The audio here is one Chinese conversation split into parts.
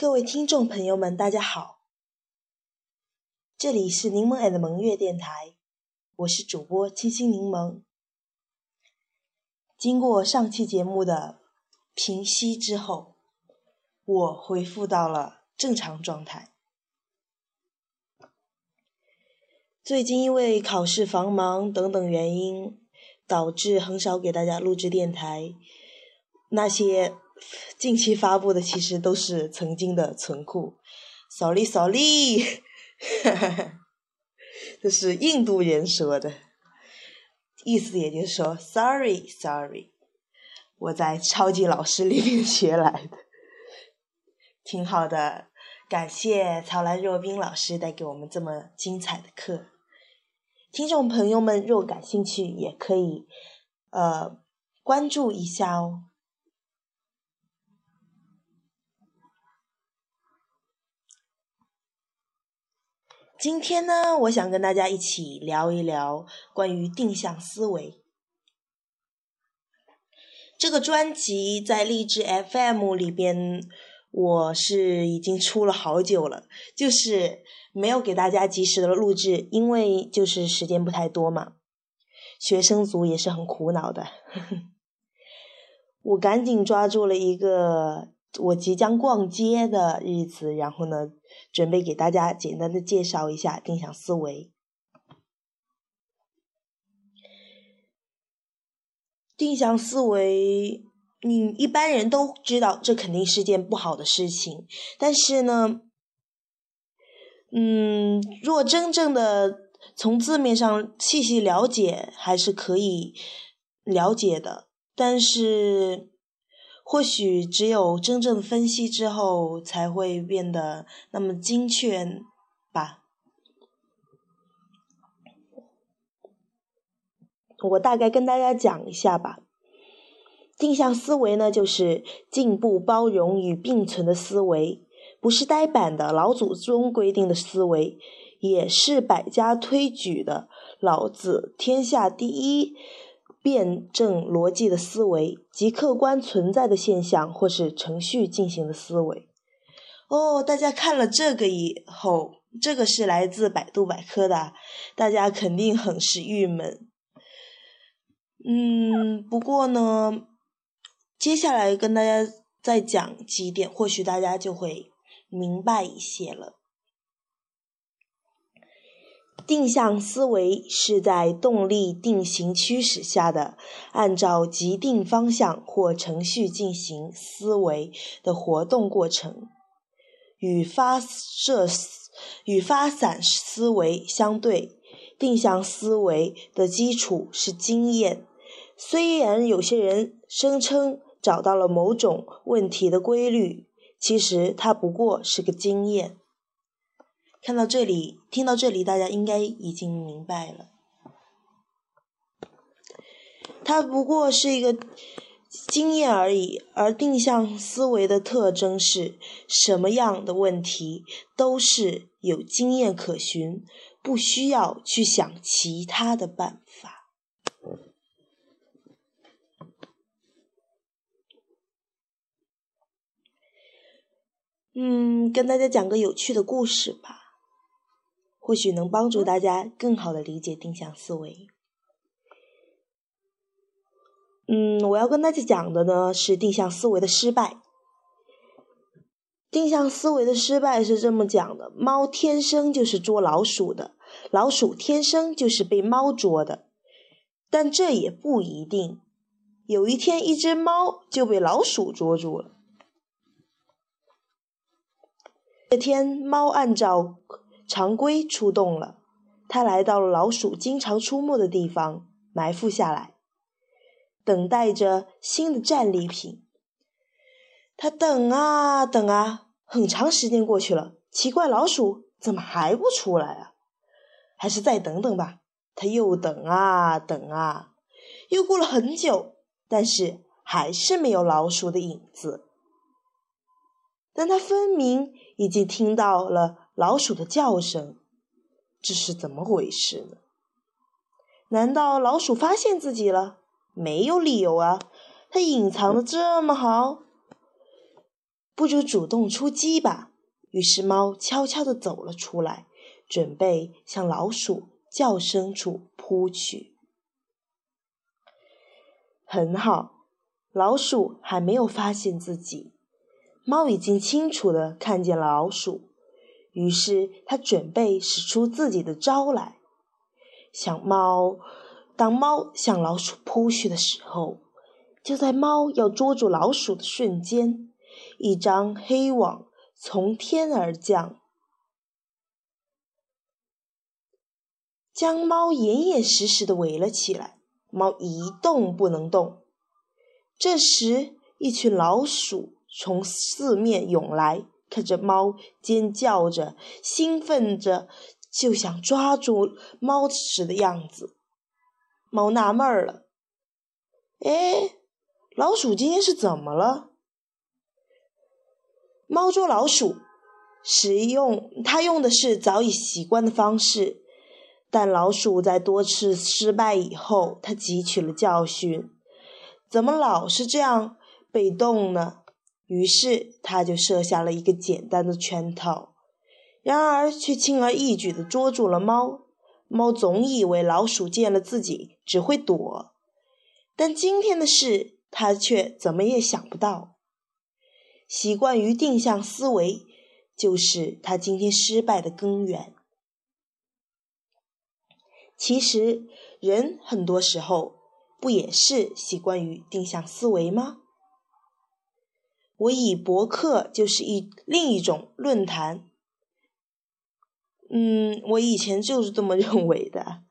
各位听众朋友们，大家好，这里是柠檬 and 萌月电台，我是主播清新柠檬。经过上期节目的平息之后，我恢复到了正常状态。最近因为考试繁忙等等原因，导致很少给大家录制电台，那些。近期发布的其实都是曾经的存库，sorry sorry，这是印度人说的，意思也就是说 sorry sorry，我在超级老师里面学来的，挺好的，感谢曹兰若冰老师带给我们这么精彩的课，听众朋友们若感兴趣也可以呃关注一下哦。今天呢，我想跟大家一起聊一聊关于定向思维。这个专辑在励志 FM 里边，我是已经出了好久了，就是没有给大家及时的录制，因为就是时间不太多嘛。学生族也是很苦恼的，我赶紧抓住了一个我即将逛街的日子，然后呢。准备给大家简单的介绍一下定向思维。定向思维，你一般人都知道，这肯定是件不好的事情。但是呢，嗯，若真正的从字面上细细了解，还是可以了解的。但是。或许只有真正分析之后，才会变得那么精确吧。我大概跟大家讲一下吧。定向思维呢，就是进步、包容与并存的思维，不是呆板的老祖宗规定的思维，也是百家推举的老子天下第一。辩证逻辑的思维及客观存在的现象或是程序进行的思维。哦，大家看了这个以后，这个是来自百度百科的，大家肯定很是郁闷。嗯，不过呢，接下来跟大家再讲几点，或许大家就会明白一些了。定向思维是在动力定型驱使下的，按照既定方向或程序进行思维的活动过程。与发射与发散思维相对，定向思维的基础是经验。虽然有些人声称找到了某种问题的规律，其实它不过是个经验。看到这里，听到这里，大家应该已经明白了。它不过是一个经验而已，而定向思维的特征是什么样的问题都是有经验可循，不需要去想其他的办法。嗯，跟大家讲个有趣的故事吧。或许能帮助大家更好的理解定向思维。嗯，我要跟大家讲的呢是定向思维的失败。定向思维的失败是这么讲的：猫天生就是捉老鼠的，老鼠天生就是被猫捉的。但这也不一定。有一天，一只猫就被老鼠捉住了。这天，猫按照。常规出动了，他来到了老鼠经常出没的地方，埋伏下来，等待着新的战利品。他等啊等啊，很长时间过去了，奇怪，老鼠怎么还不出来啊？还是再等等吧。他又等啊等啊，又过了很久，但是还是没有老鼠的影子。但他分明已经听到了。老鼠的叫声，这是怎么回事呢？难道老鼠发现自己了？没有理由啊，它隐藏的这么好。不如主动出击吧。于是猫悄悄地走了出来，准备向老鼠叫声处扑去。很好，老鼠还没有发现自己，猫已经清楚地看见了老鼠。于是他准备使出自己的招来。想猫，当猫向老鼠扑去的时候，就在猫要捉住老鼠的瞬间，一张黑网从天而降，将猫严严实实的围了起来。猫一动不能动。这时，一群老鼠从四面涌来，看着猫尖叫着、兴奋着，就想抓住猫时的样子。猫纳闷儿了：“哎，老鼠今天是怎么了？”猫捉老鼠，使用它用的是早已习惯的方式。但老鼠在多次失败以后，它汲取了教训，怎么老是这样被动呢？于是，他就设下了一个简单的圈套，然而却轻而易举地捉住了猫。猫总以为老鼠见了自己只会躲，但今天的事，他却怎么也想不到。习惯于定向思维，就是他今天失败的根源。其实，人很多时候不也是习惯于定向思维吗？我以博客就是一另一种论坛。嗯，我以前就是这么认为的，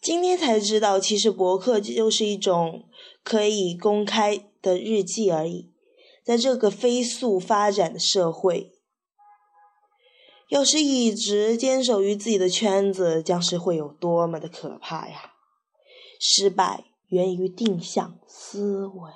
今天才知道，其实博客就是一种可以公开的日记而已。在这个飞速发展的社会。要是一直坚守于自己的圈子，将是会有多么的可怕呀！失败源于定向思维。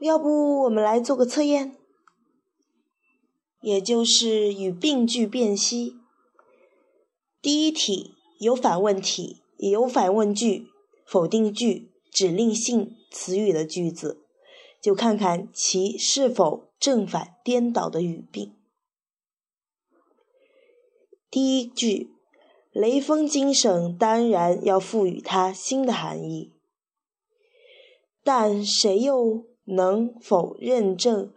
要不我们来做个测验，也就是语病句辨析。第一题。有反问题，也有反问句、否定句、指令性词语的句子，就看看其是否正反颠倒的语病。第一句，雷锋精神当然要赋予它新的含义，但谁又能否认证？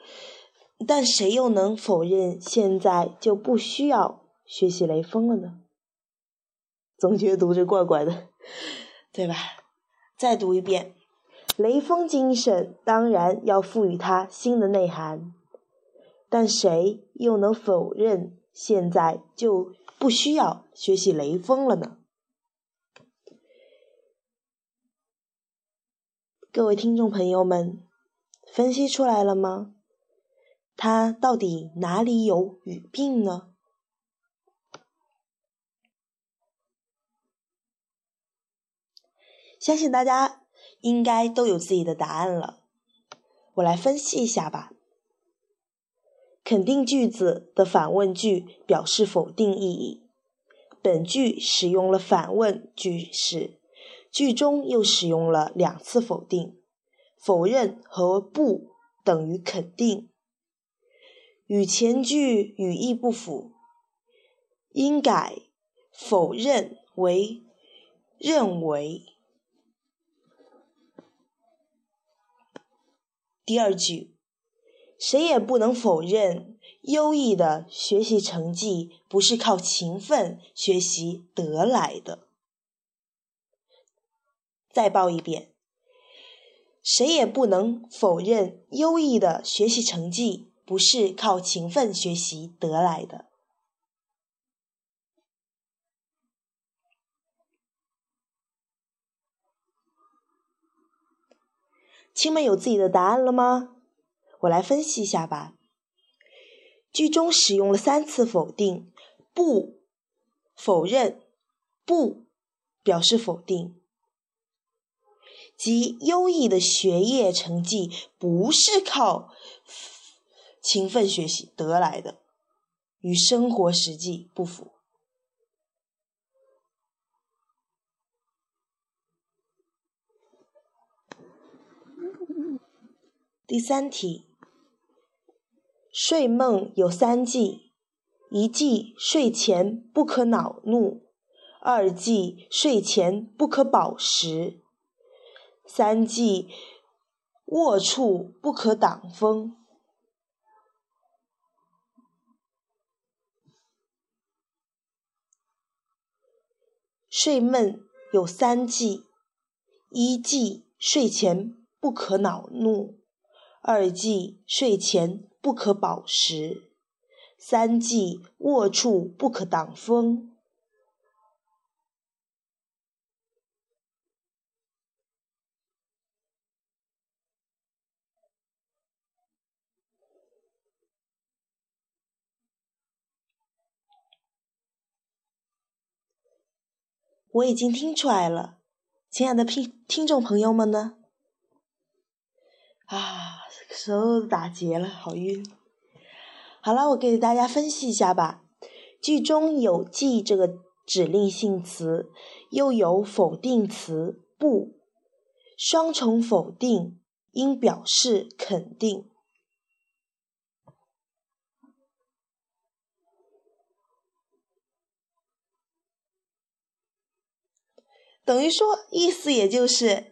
但谁又能否认现在就不需要学习雷锋了呢？总觉得读着怪怪的，对吧？再读一遍，雷锋精神当然要赋予它新的内涵，但谁又能否认现在就不需要学习雷锋了呢？各位听众朋友们，分析出来了吗？它到底哪里有语病呢？相信大家应该都有自己的答案了，我来分析一下吧。肯定句子的反问句表示否定意义，本句使用了反问句式，句中又使用了两次否定，否认和不等于肯定，与前句语义不符，应改否认为认为。第二句，谁也不能否认，优异的学习成绩不是靠勤奋学习得来的。再报一遍，谁也不能否认，优异的学习成绩不是靠勤奋学习得来的。亲们有自己的答案了吗？我来分析一下吧。句中使用了三次否定，不否认，不表示否定，及优异的学业成绩不是靠勤奋学习得来的与生活实际不符。第三题睡梦有三忌一忌睡前不可恼怒二忌睡前不可饱食三忌卧处不可挡风。睡梦有三忌：一忌睡前不可恼怒。二忌睡前不可饱食，三忌卧处不可挡风。我已经听出来了，亲爱的听听众朋友们呢？啊！手打结了，好晕。好了，我给大家分析一下吧。句中有“记”这个指令性词，又有否定词“不”，双重否定，应表示肯定。等于说，意思也就是。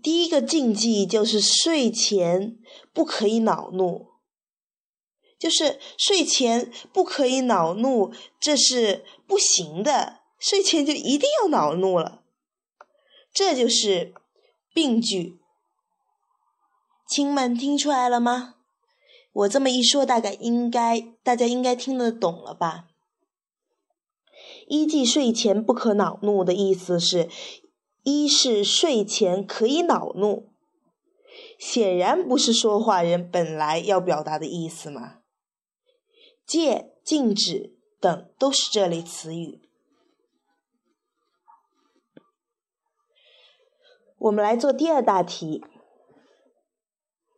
第一个禁忌就是睡前不可以恼怒，就是睡前不可以恼怒，这是不行的。睡前就一定要恼怒了，这就是病句。亲们听出来了吗？我这么一说，大概应该大家应该听得懂了吧？一忌睡前不可恼怒的意思是。一是睡前可以恼怒，显然不是说话人本来要表达的意思嘛。戒、禁止等都是这类词语。我们来做第二大题，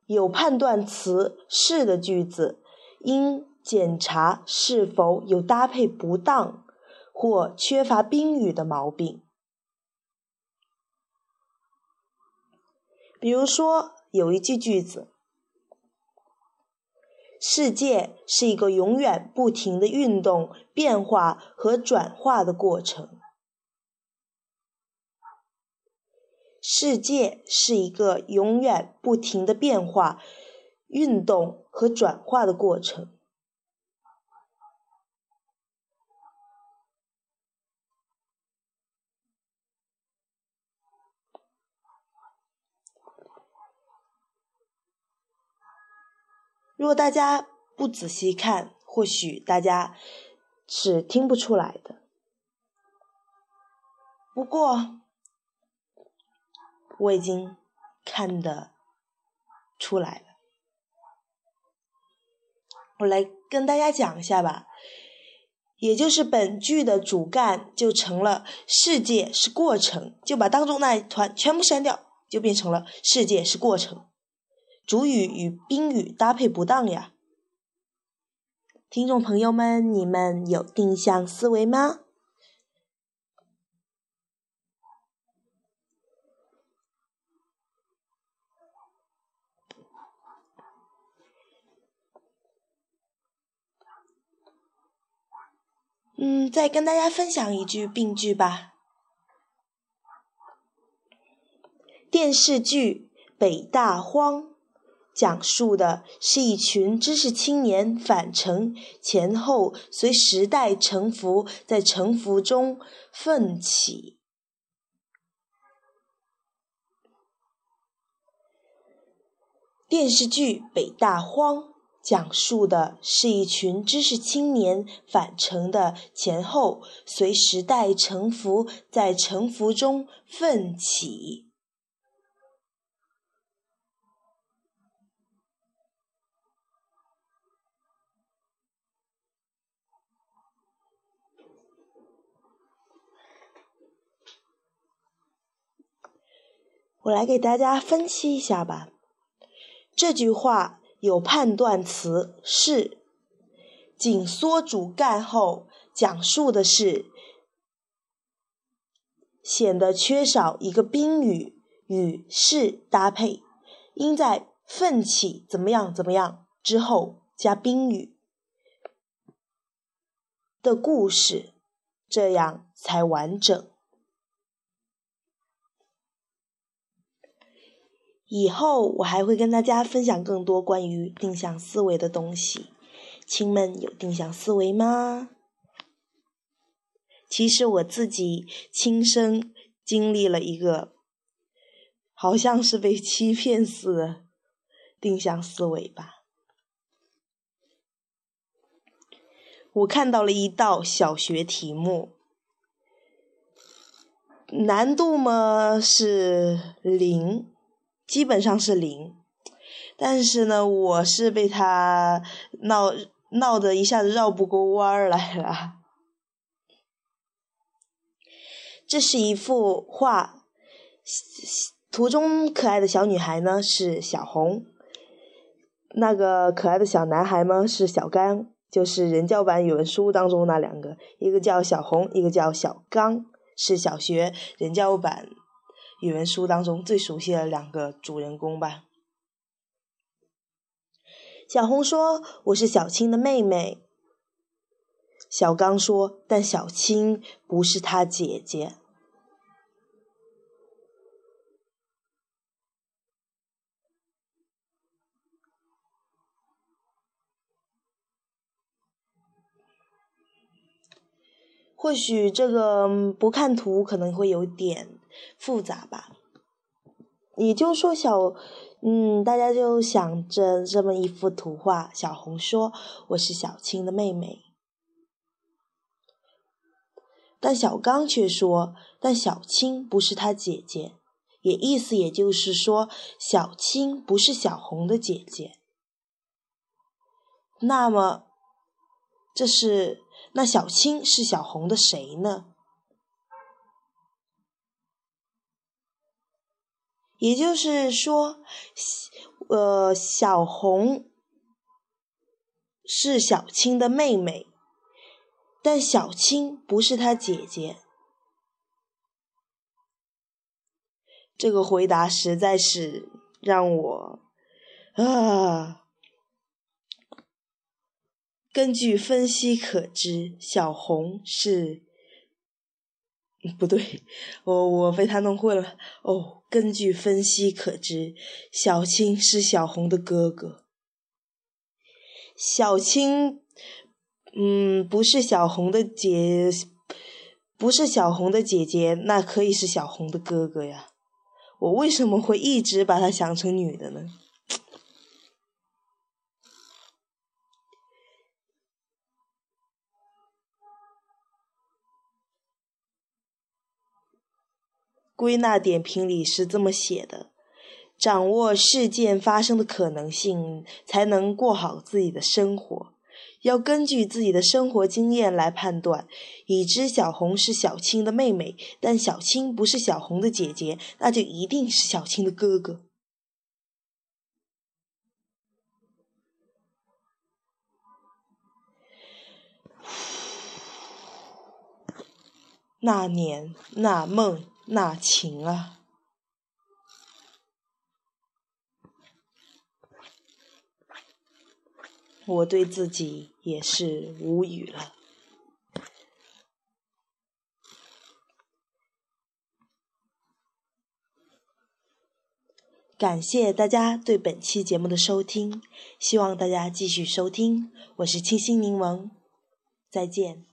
有判断词是的句子，应检查是否有搭配不当或缺乏宾语的毛病。比如说，有一句句子：“世界是一个永远不停的运动、变化和转化的过程。”世界是一个永远不停的变化、运动和转化的过程。如果大家不仔细看，或许大家是听不出来的。不过我已经看得出来了。我来跟大家讲一下吧，也就是本句的主干就成了“世界是过程”，就把当中那一团全部删掉，就变成了“世界是过程”。主语与宾语搭配不当呀，听众朋友们，你们有定向思维吗？嗯，再跟大家分享一句病句吧。电视剧《北大荒》。讲述的是一群知识青年返程前后随时代沉浮，在沉浮中奋起。电视剧《北大荒》讲述的是一群知识青年返程的前后随时代沉浮，在沉浮中奋起。我来给大家分析一下吧。这句话有判断词是，紧缩主干后讲述的是，显得缺少一个宾语与是搭配，应在奋起怎么样怎么样之后加宾语的故事，这样才完整。以后我还会跟大家分享更多关于定向思维的东西。亲们有定向思维吗？其实我自己亲身经历了一个，好像是被欺骗似的定向思维吧。我看到了一道小学题目，难度嘛是零，基本上是零。但是呢，我是被他闹闹得一下子绕不过弯儿来了。这是一幅画，图中可爱的小女孩呢是小红，那个可爱的小男孩呢是小刚，就是人教版语文书当中那两个，一个叫小红，一个叫小刚，是小学人教版语文书当中最熟悉的两个主人公吧。小红说：“我是小青的妹妹。”小刚说：“但小青不是他姐姐。”或许这个不看图可能会有点复杂吧。也就是说，小嗯，大家就想着这么一幅图画。小红说：“我是小青的妹妹。”但小刚却说：“但小青不是他姐姐。”也意思也就是说，小青不是小红的姐姐。那么，这是。那小青是小红的谁呢？也就是说，呃，小红是小青的妹妹，但小青不是她姐姐。这个回答实在是让我啊。根据分析可知，小红是不对，我我被他弄混了。哦，根据分析可知，小青是小红的哥哥。小青，嗯，不是小红的姐，不是小红的姐姐，那可以是小红的哥哥呀。我为什么会一直把他想成女的呢？归纳点评里是这么写的：掌握事件发生的可能性，才能过好自己的生活。要根据自己的生活经验来判断。已知小红是小青的妹妹，但小青不是小红的姐姐，那就一定是小青的哥哥。那年那梦。那情啊，我对自己也是无语了。感谢大家对本期节目的收听，希望大家继续收听。我是清新柠檬，再见。